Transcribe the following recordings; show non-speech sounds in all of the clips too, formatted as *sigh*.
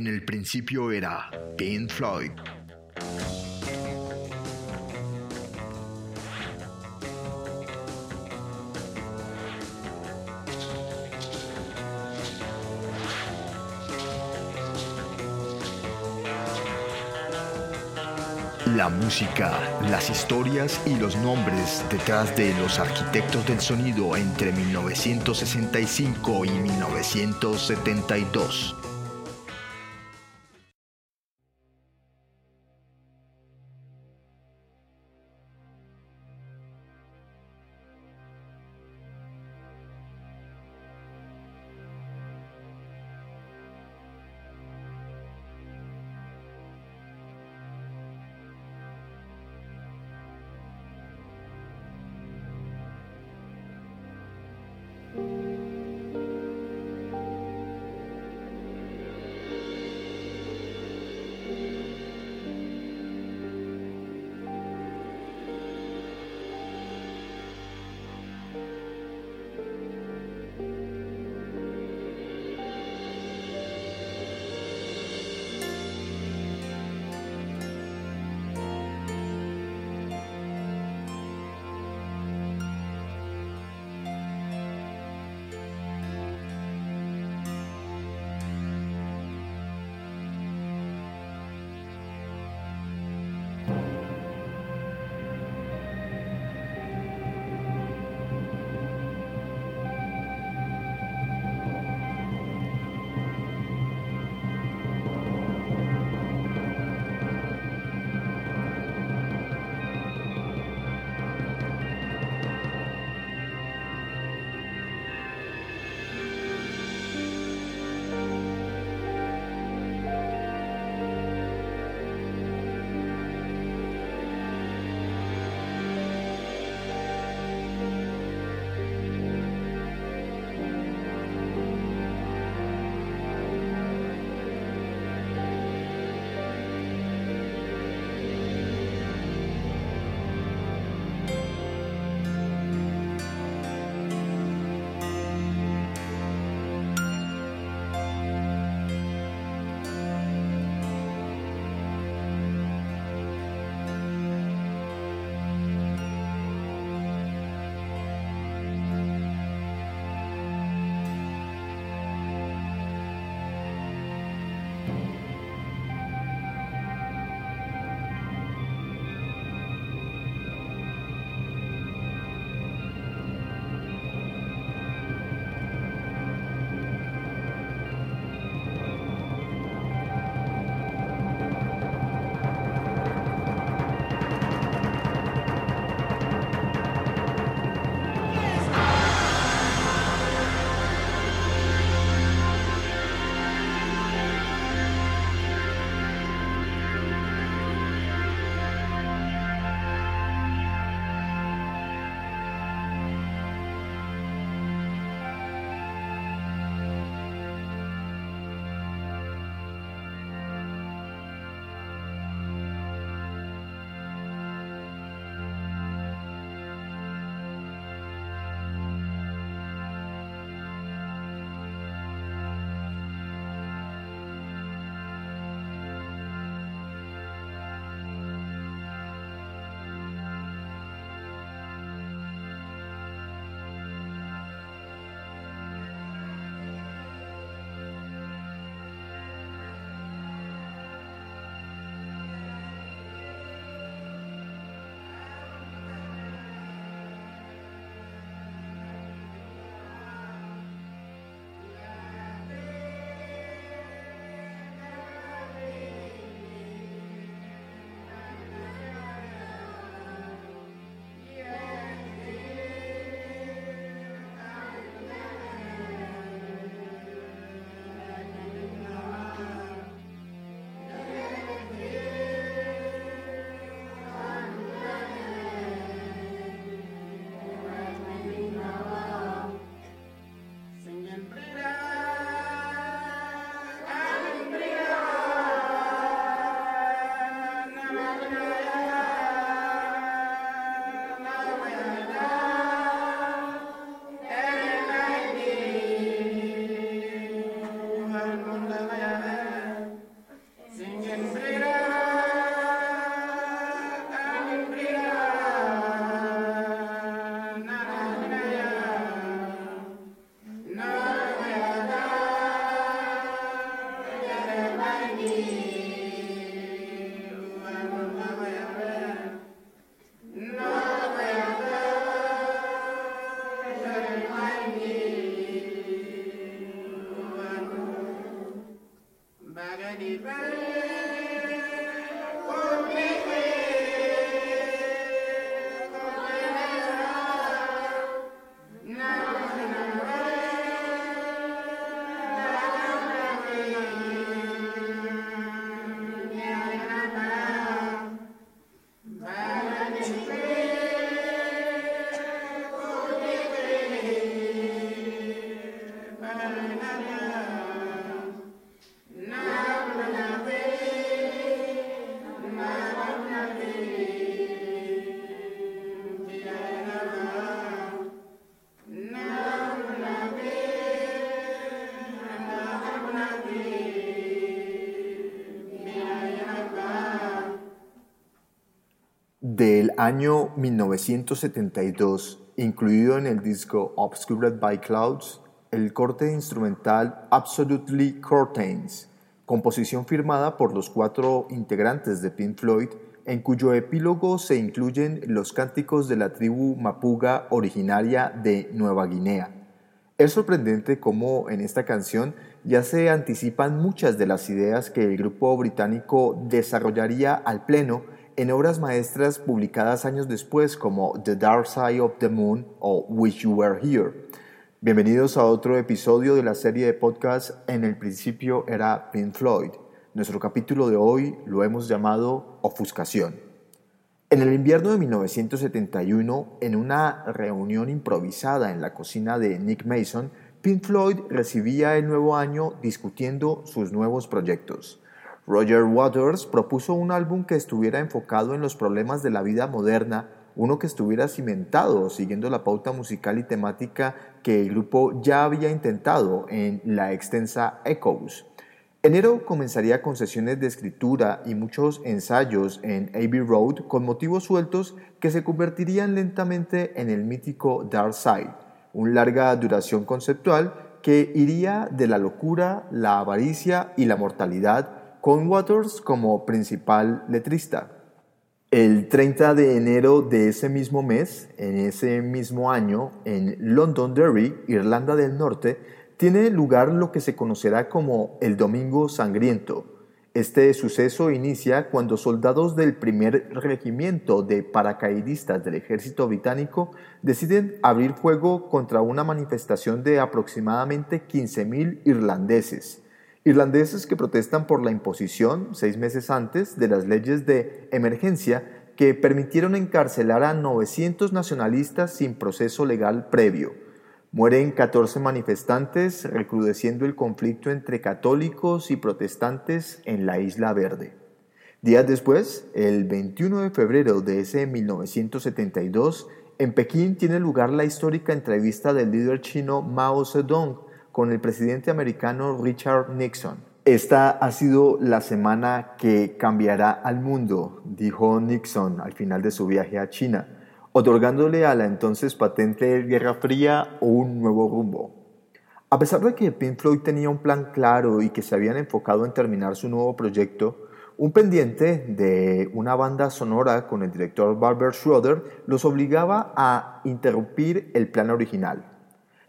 En el principio era Pink Floyd. La música, las historias y los nombres detrás de los arquitectos del sonido entre 1965 y 1972. Del año 1972, incluido en el disco Obscured by Clouds, el corte instrumental Absolutely Curtains, composición firmada por los cuatro integrantes de Pink Floyd, en cuyo epílogo se incluyen los cánticos de la tribu mapuga originaria de Nueva Guinea. Es sorprendente cómo en esta canción ya se anticipan muchas de las ideas que el grupo británico desarrollaría al pleno en obras maestras publicadas años después como The Dark Side of the Moon o Wish You Were Here. Bienvenidos a otro episodio de la serie de podcast En el principio era Pink Floyd. Nuestro capítulo de hoy lo hemos llamado Ofuscación. En el invierno de 1971, en una reunión improvisada en la cocina de Nick Mason, Pink Floyd recibía el nuevo año discutiendo sus nuevos proyectos. Roger Waters propuso un álbum que estuviera enfocado en los problemas de la vida moderna, uno que estuviera cimentado siguiendo la pauta musical y temática que el grupo ya había intentado en la extensa Echoes. Enero comenzaría con sesiones de escritura y muchos ensayos en Abbey Road con motivos sueltos que se convertirían lentamente en el mítico Dark Side, una larga duración conceptual que iría de la locura, la avaricia y la mortalidad con Waters como principal letrista. El 30 de enero de ese mismo mes, en ese mismo año, en Londonderry, Irlanda del Norte, tiene lugar lo que se conocerá como el Domingo Sangriento. Este suceso inicia cuando soldados del primer regimiento de paracaidistas del ejército británico deciden abrir fuego contra una manifestación de aproximadamente 15.000 irlandeses Irlandeses que protestan por la imposición, seis meses antes, de las leyes de emergencia que permitieron encarcelar a 900 nacionalistas sin proceso legal previo. Mueren 14 manifestantes, recrudeciendo el conflicto entre católicos y protestantes en la Isla Verde. Días después, el 21 de febrero de ese 1972, en Pekín tiene lugar la histórica entrevista del líder chino Mao Zedong, con el presidente americano Richard Nixon. Esta ha sido la semana que cambiará al mundo, dijo Nixon al final de su viaje a China, otorgándole a la entonces patente Guerra Fría un nuevo rumbo. A pesar de que Pink Floyd tenía un plan claro y que se habían enfocado en terminar su nuevo proyecto, un pendiente de una banda sonora con el director Barbara Schroeder los obligaba a interrumpir el plan original.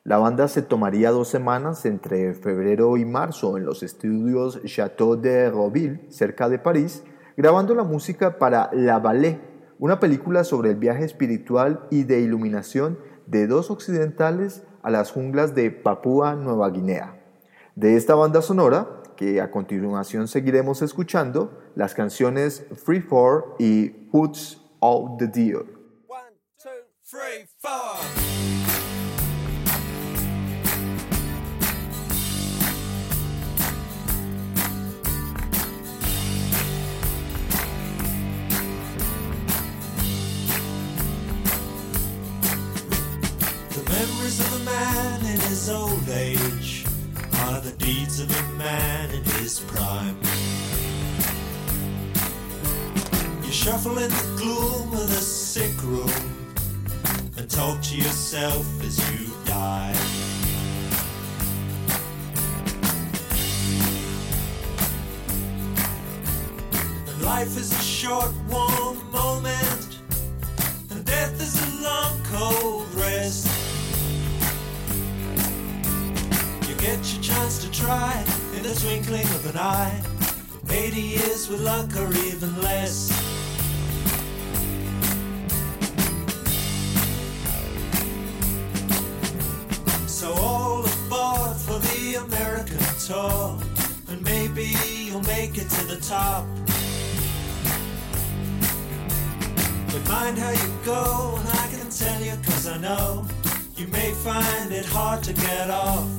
La banda se tomaría dos semanas entre febrero y marzo en los estudios Château de Roville, cerca de París, grabando la música para La Vallée, una película sobre el viaje espiritual y de iluminación de dos occidentales a las junglas de Papúa Nueva Guinea. De esta banda sonora, que a continuación seguiremos escuchando, las canciones Free For y Who's All the Deal. his old age are the deeds of a man in his prime. You shuffle in the gloom of the sick room and talk to yourself as you die. Life is a short, warm moment, and death is a long, cold rest. Get your chance to try in the twinkling of an eye. 80 years with luck or even less. So all aboard for the American tour, and maybe you'll make it to the top. But mind how you go, and I can tell you cause I know you may find it hard to get off.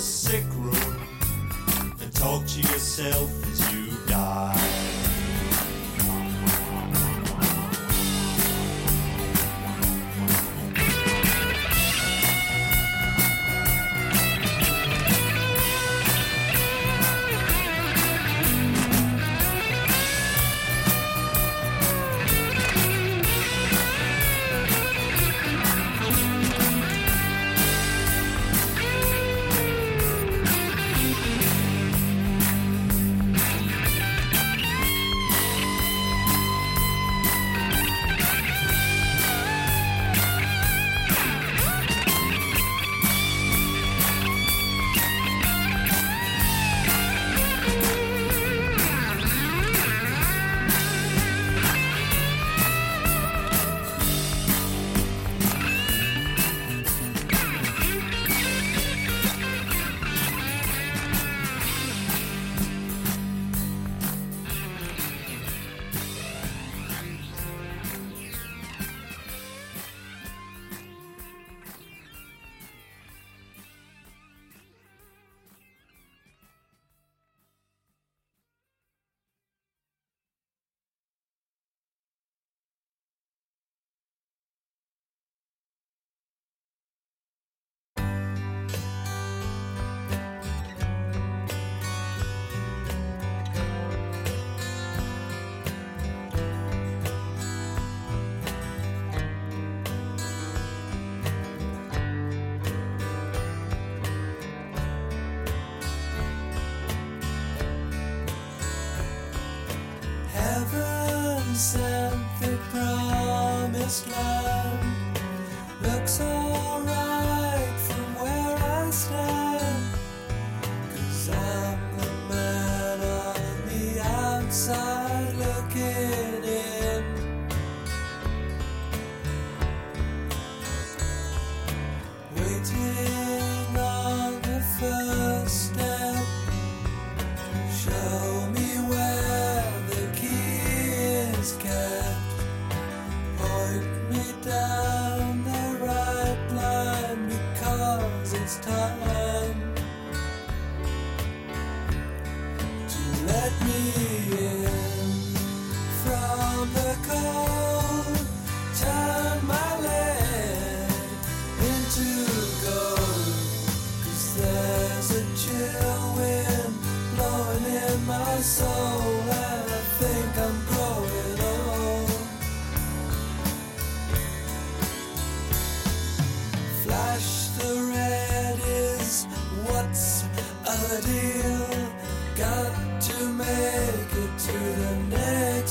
sick room and talk to yourself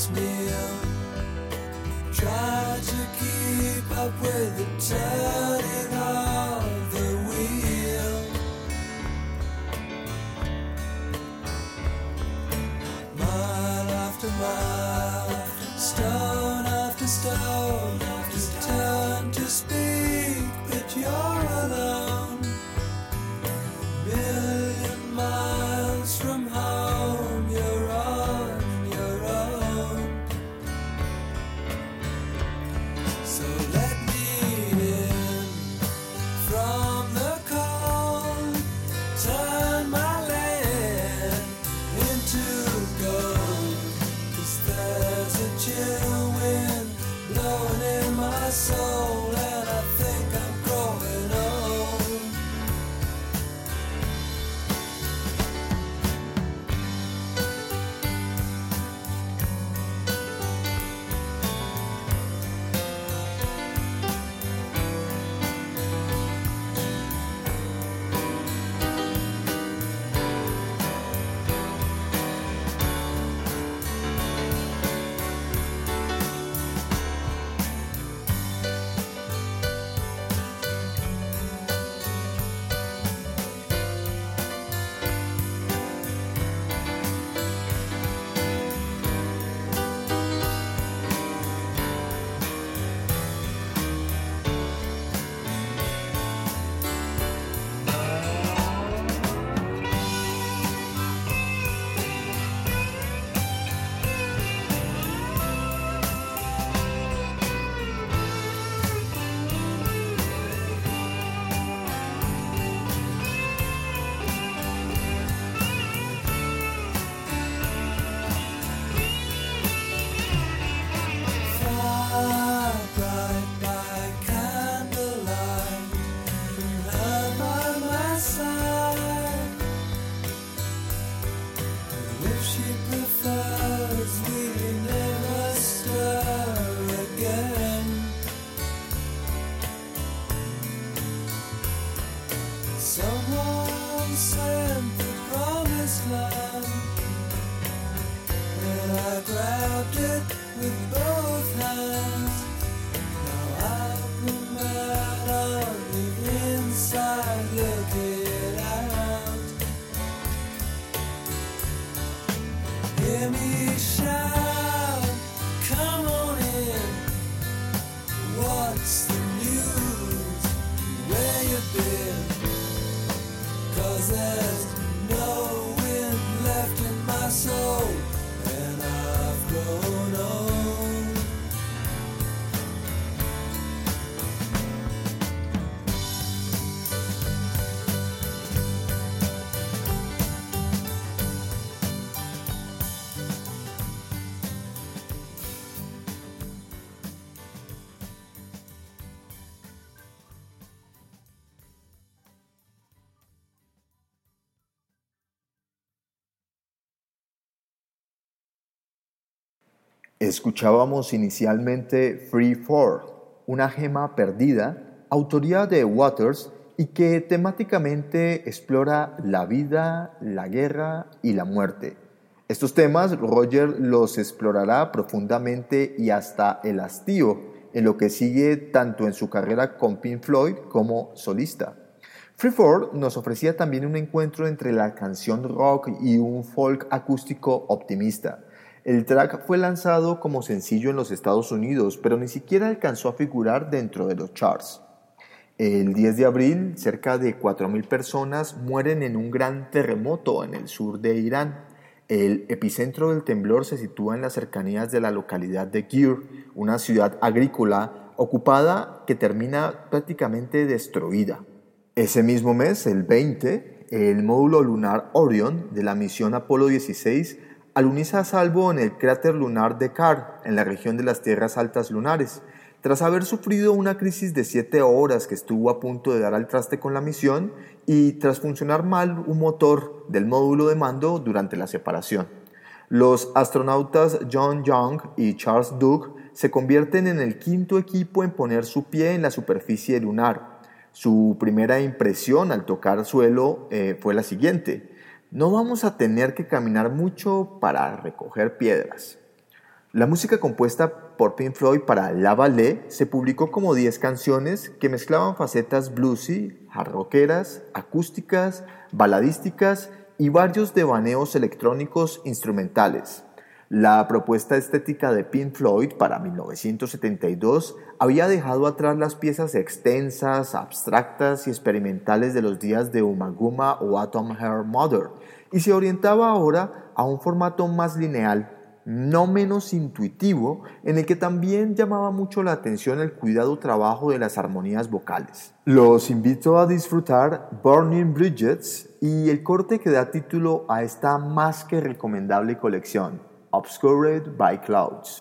sets me. Try to keep up with. Escuchábamos inicialmente Free For, una gema perdida, autoría de Waters y que temáticamente explora la vida, la guerra y la muerte. Estos temas Roger los explorará profundamente y hasta el hastío en lo que sigue tanto en su carrera con Pink Floyd como solista. Freeford nos ofrecía también un encuentro entre la canción rock y un folk acústico optimista. El track fue lanzado como sencillo en los Estados Unidos, pero ni siquiera alcanzó a figurar dentro de los charts. El 10 de abril, cerca de 4.000 personas mueren en un gran terremoto en el sur de Irán. El epicentro del temblor se sitúa en las cercanías de la localidad de Gir, una ciudad agrícola ocupada que termina prácticamente destruida. Ese mismo mes, el 20, el módulo lunar Orion de la misión Apolo 16 aluniza a salvo en el cráter lunar de Carr, en la región de las tierras altas lunares. Tras haber sufrido una crisis de 7 horas que estuvo a punto de dar al traste con la misión y tras funcionar mal un motor del módulo de mando durante la separación. Los astronautas John Young y Charles Duke se convierten en el quinto equipo en poner su pie en la superficie lunar. Su primera impresión al tocar suelo eh, fue la siguiente. No vamos a tener que caminar mucho para recoger piedras. La música compuesta por Pink Floyd para La Ballet se publicó como 10 canciones que mezclaban facetas bluesy, hard rockeras, acústicas, baladísticas y varios devaneos electrónicos instrumentales. La propuesta estética de Pink Floyd para 1972 había dejado atrás las piezas extensas, abstractas y experimentales de los días de Umaguma o Atom Hair Mother y se orientaba ahora a un formato más lineal, no menos intuitivo, en el que también llamaba mucho la atención el cuidado trabajo de las armonías vocales. Los invito a disfrutar Burning Bridges y el corte que da título a esta más que recomendable colección. Obscured by clouds.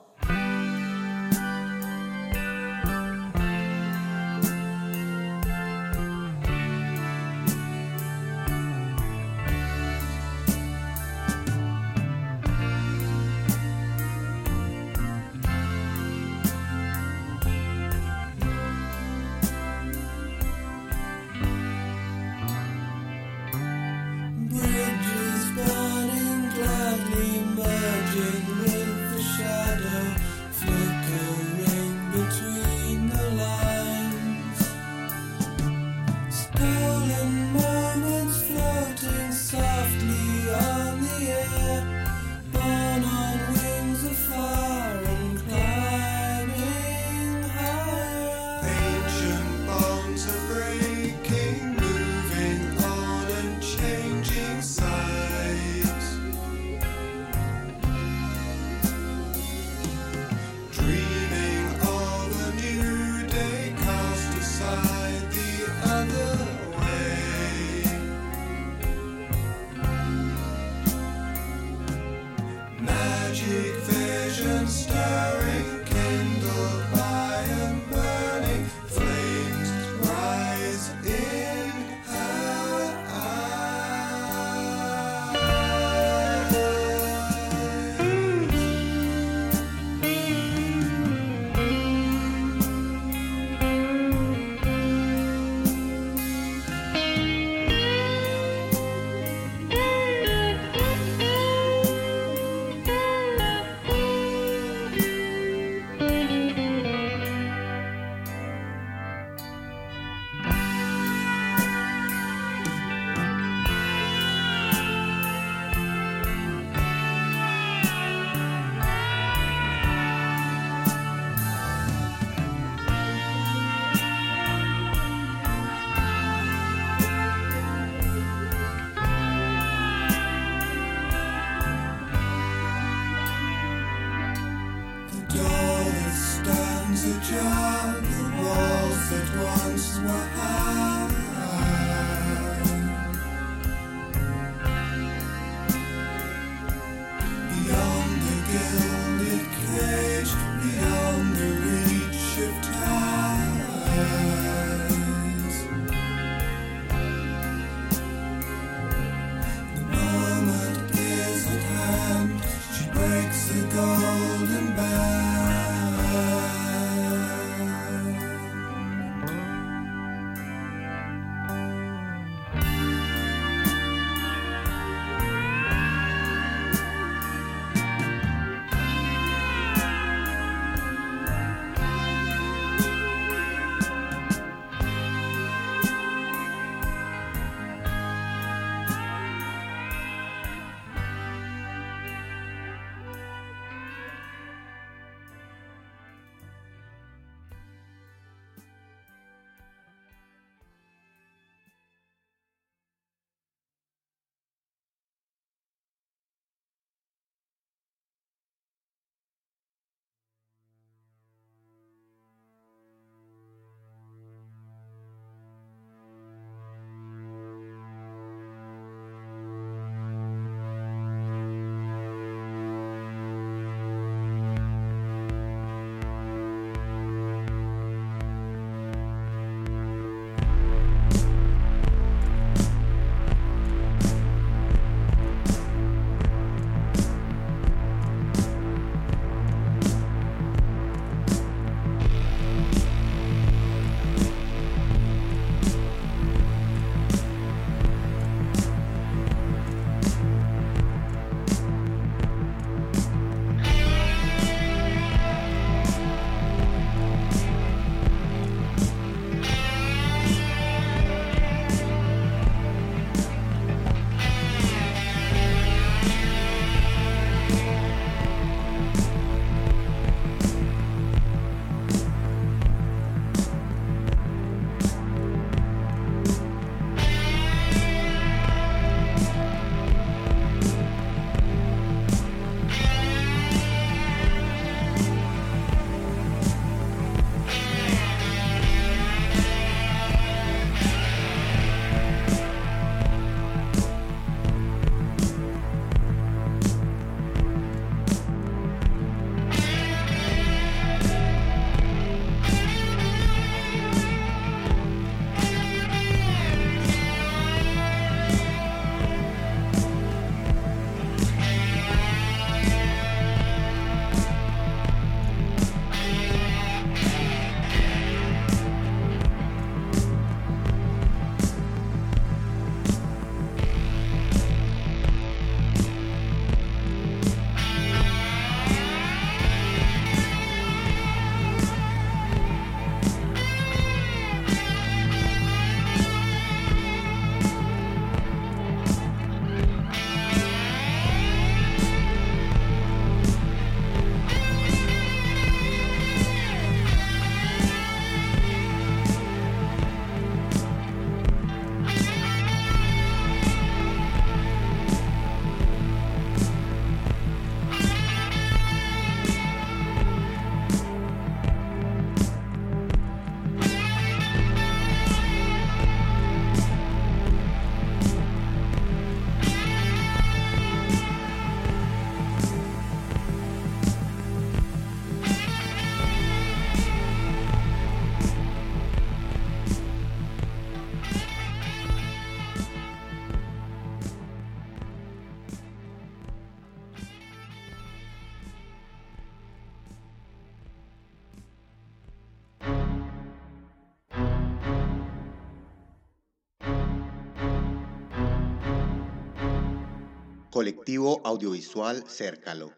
Colectivo Audiovisual Cércalo.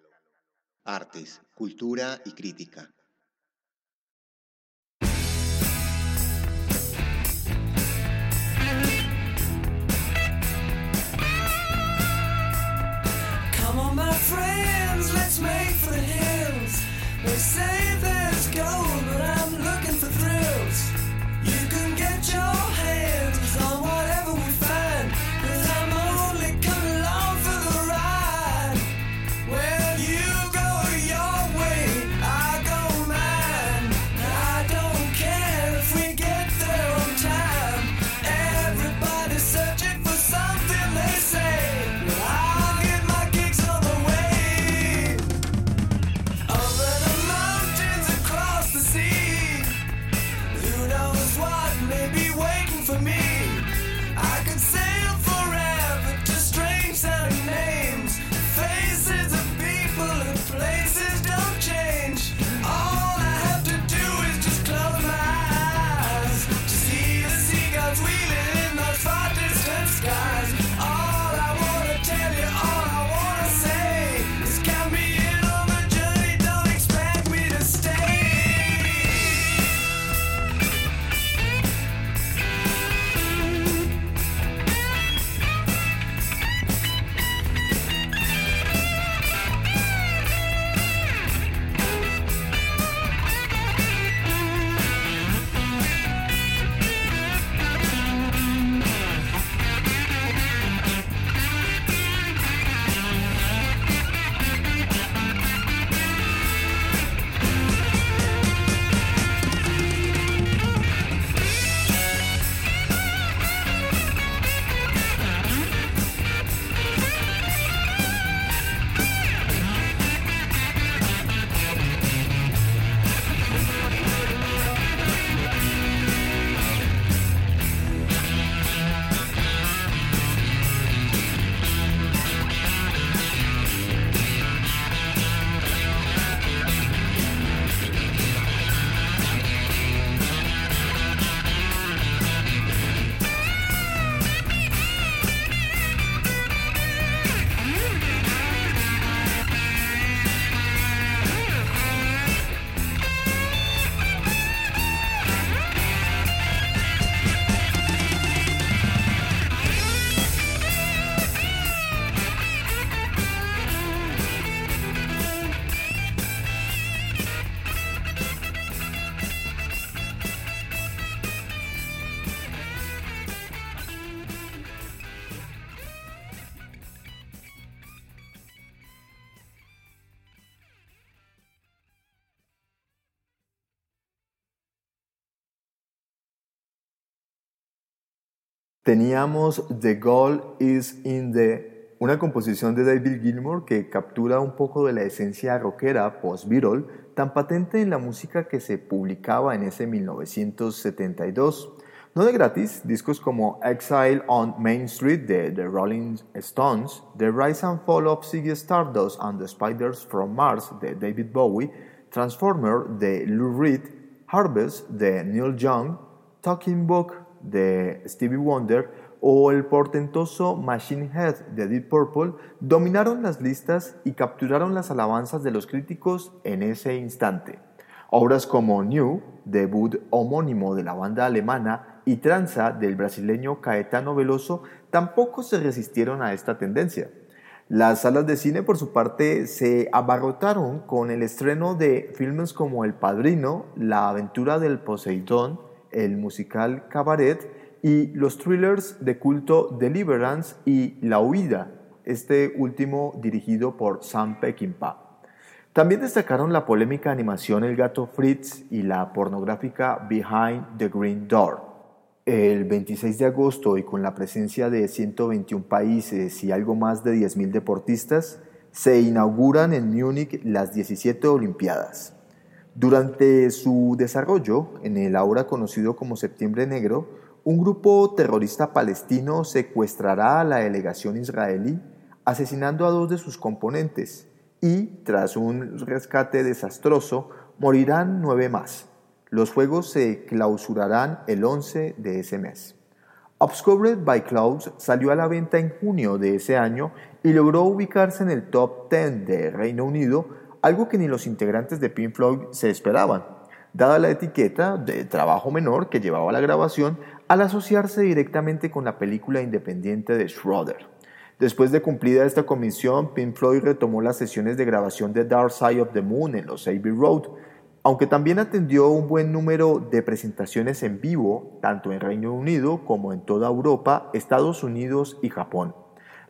Artes, Cultura y Crítica. Teníamos The Goal is in the, una composición de David Gilmour que captura un poco de la esencia rockera post-Beatle, tan patente en la música que se publicaba en ese 1972. No de gratis, discos como Exile on Main Street de The Rolling Stones, The Rise and Fall of Ziggy Stardust and the Spiders from Mars de David Bowie, Transformer de Lou Reed, Harvest de Neil Young, Talking Book de Stevie Wonder o el portentoso Machine Head de Deep Purple dominaron las listas y capturaron las alabanzas de los críticos en ese instante. Obras como New, debut homónimo de la banda alemana, y Tranza del brasileño Caetano Veloso tampoco se resistieron a esta tendencia. Las salas de cine, por su parte, se abarrotaron con el estreno de filmes como El Padrino, La aventura del Poseidón, el musical Cabaret y los thrillers de culto Deliverance y La Huida, este último dirigido por Sam Peckinpah. También destacaron la polémica animación El gato Fritz y la pornográfica Behind the Green Door. El 26 de agosto y con la presencia de 121 países y algo más de 10.000 deportistas, se inauguran en Múnich las 17 Olimpiadas. Durante su desarrollo, en el ahora conocido como Septiembre Negro, un grupo terrorista palestino secuestrará a la delegación israelí, asesinando a dos de sus componentes, y, tras un rescate desastroso, morirán nueve más. Los juegos se clausurarán el 11 de ese mes. Obscured by Clouds salió a la venta en junio de ese año y logró ubicarse en el top 10 de Reino Unido, algo que ni los integrantes de Pink Floyd se esperaban, dada la etiqueta de trabajo menor que llevaba la grabación al asociarse directamente con la película independiente de Schroeder. Después de cumplida esta comisión, Pink Floyd retomó las sesiones de grabación de Dark Side of the Moon en los Abbey Road, aunque también atendió un buen número de presentaciones en vivo, tanto en Reino Unido como en toda Europa, Estados Unidos y Japón.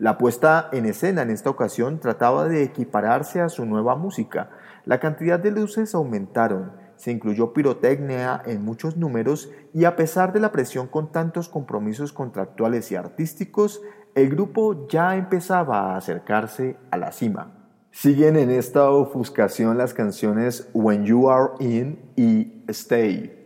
La puesta en escena en esta ocasión trataba de equipararse a su nueva música. La cantidad de luces aumentaron, se incluyó pirotecnia en muchos números y a pesar de la presión con tantos compromisos contractuales y artísticos, el grupo ya empezaba a acercarse a la cima. Siguen en esta ofuscación las canciones When You Are In y Stay.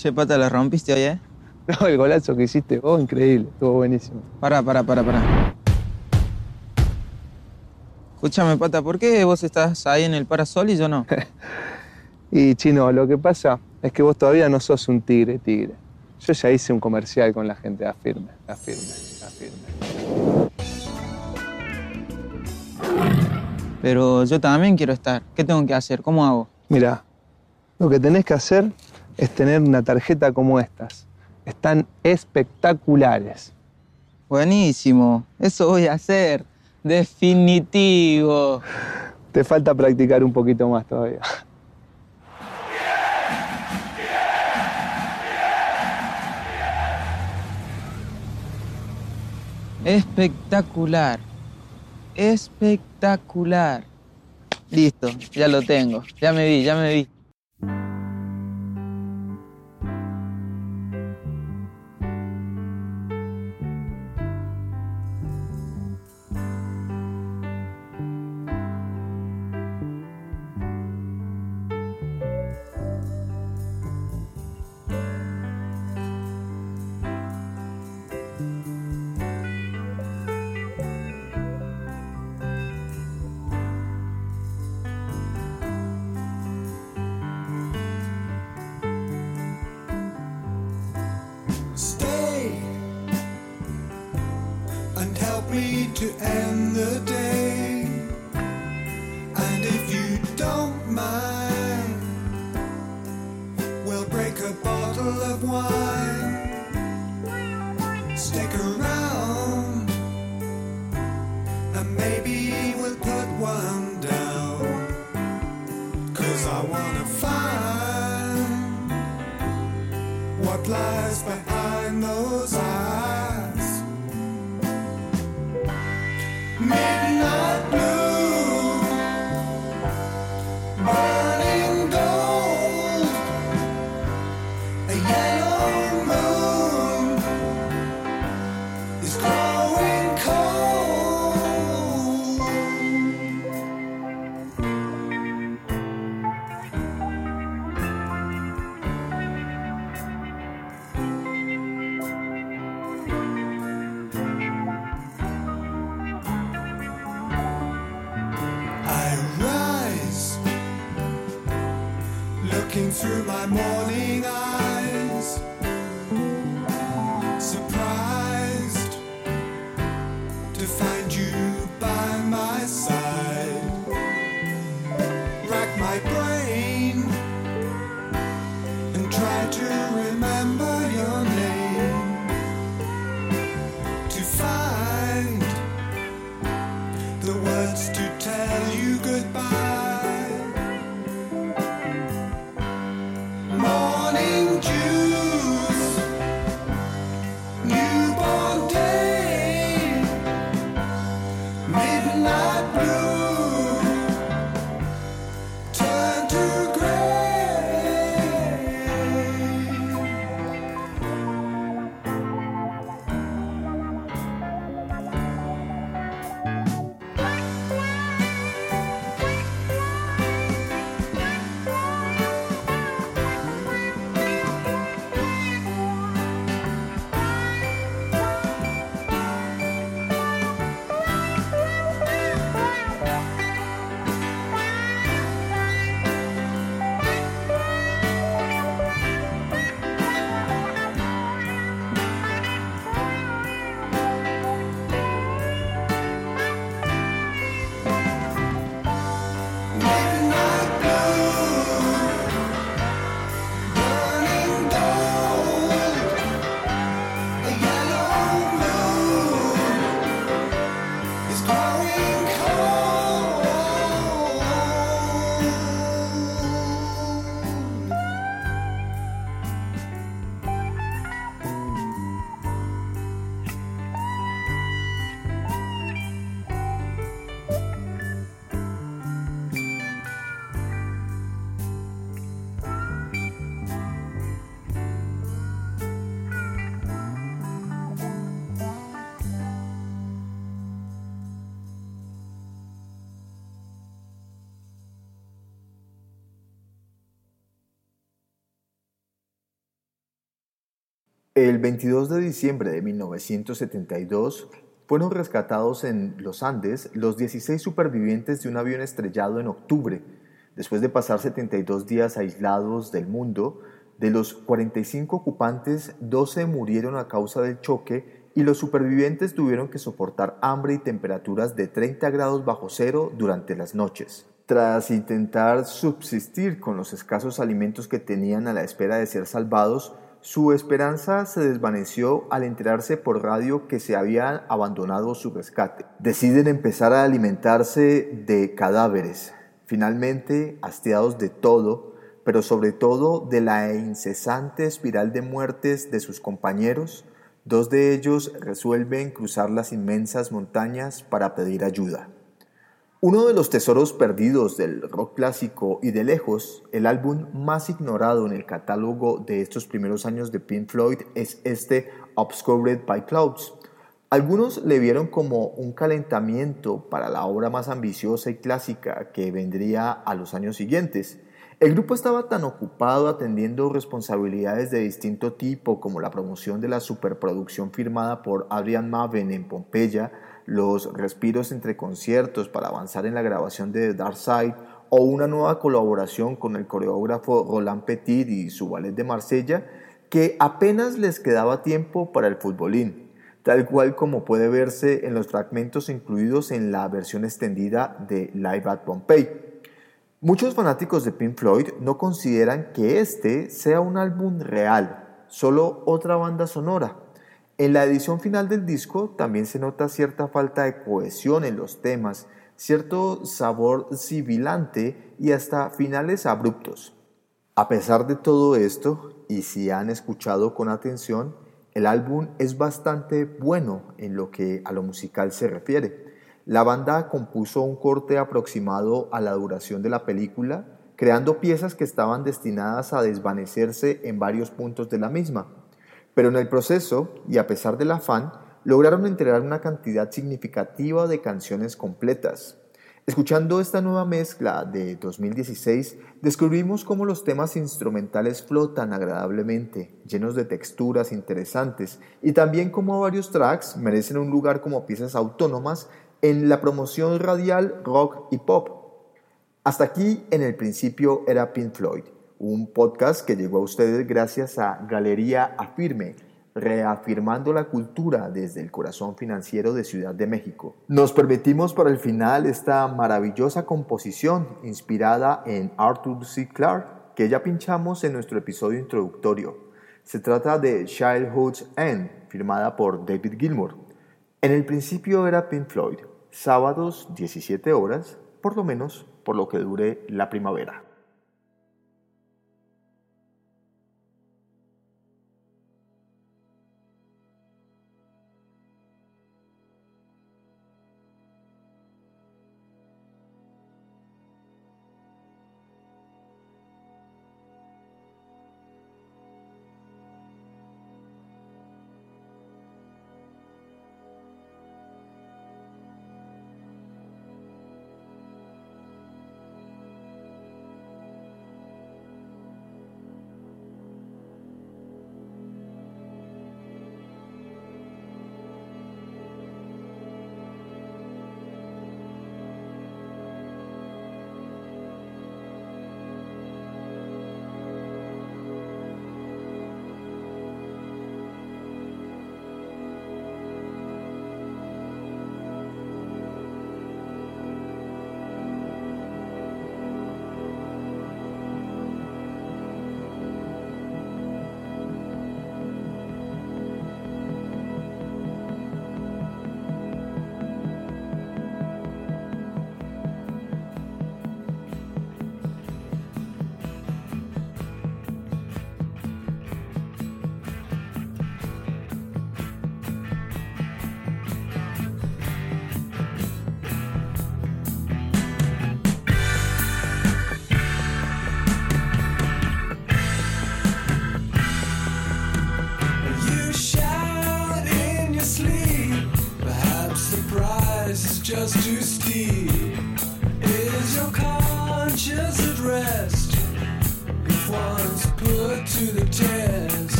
Che, pata, la rompiste hoy, ¿eh? *laughs* No, el golazo que hiciste vos, increíble, estuvo buenísimo. Pará, pará, pará, pará. Escúchame, pata, ¿por qué vos estás ahí en el parasol y yo no? *laughs* Y chino, lo que pasa es que vos todavía no sos un tigre, tigre. Yo ya hice un comercial con la gente, afirme, afirme, afirme. Pero yo también quiero estar. ¿Qué tengo que hacer? ¿Cómo hago? Mira, lo que tenés que hacer es tener una tarjeta como estas. Están espectaculares. Buenísimo. Eso voy a hacer. Definitivo. Te falta practicar un poquito más todavía. Espectacular. Espectacular. Listo, ya lo tengo. Ya me vi, ya me vi. My morning El 22 de diciembre de 1972 fueron rescatados en los Andes los 16 supervivientes de un avión estrellado en octubre. Después de pasar 72 días aislados del mundo, de los 45 ocupantes, 12 murieron a causa del choque y los supervivientes tuvieron que soportar hambre y temperaturas de 30 grados bajo cero durante las noches. Tras intentar subsistir con los escasos alimentos que tenían a la espera de ser salvados, su esperanza se desvaneció al enterarse por radio que se había abandonado su rescate. Deciden empezar a alimentarse de cadáveres. Finalmente, hastiados de todo, pero sobre todo de la incesante espiral de muertes de sus compañeros, dos de ellos resuelven cruzar las inmensas montañas para pedir ayuda. Uno de los tesoros perdidos del rock clásico y de lejos, el álbum más ignorado en el catálogo de estos primeros años de Pink Floyd es este Obscured by Clouds. Algunos le vieron como un calentamiento para la obra más ambiciosa y clásica que vendría a los años siguientes. El grupo estaba tan ocupado atendiendo responsabilidades de distinto tipo como la promoción de la superproducción firmada por Adrian Maven en Pompeya, los respiros entre conciertos para avanzar en la grabación de The Dark Side o una nueva colaboración con el coreógrafo Roland Petit y su ballet de Marsella, que apenas les quedaba tiempo para el futbolín. tal cual como puede verse en los fragmentos incluidos en la versión extendida de Live at Pompeii. Muchos fanáticos de Pink Floyd no consideran que este sea un álbum real, solo otra banda sonora. En la edición final del disco también se nota cierta falta de cohesión en los temas, cierto sabor sibilante y hasta finales abruptos. A pesar de todo esto, y si han escuchado con atención, el álbum es bastante bueno en lo que a lo musical se refiere. La banda compuso un corte aproximado a la duración de la película, creando piezas que estaban destinadas a desvanecerse en varios puntos de la misma. Pero en el proceso, y a pesar del afán, lograron entregar una cantidad significativa de canciones completas. Escuchando esta nueva mezcla de 2016, descubrimos cómo los temas instrumentales flotan agradablemente, llenos de texturas interesantes, y también cómo varios tracks merecen un lugar como piezas autónomas en la promoción radial rock y pop. Hasta aquí en el principio era Pink Floyd, un podcast que llegó a ustedes gracias a Galería Afirme, reafirmando la cultura desde el corazón financiero de Ciudad de México. Nos permitimos para el final esta maravillosa composición inspirada en Arthur C. Clarke que ya pinchamos en nuestro episodio introductorio. Se trata de Childhood's End, firmada por David Gilmour. En el principio era Pink Floyd, sábados 17 horas, por lo menos por lo que dure la primavera.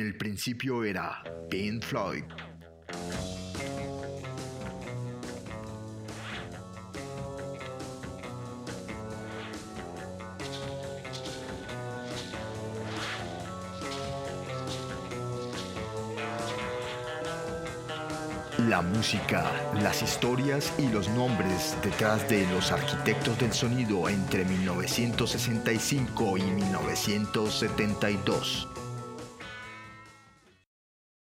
En el principio era Pink Floyd. La música, las historias y los nombres detrás de los arquitectos del sonido entre 1965 y 1972.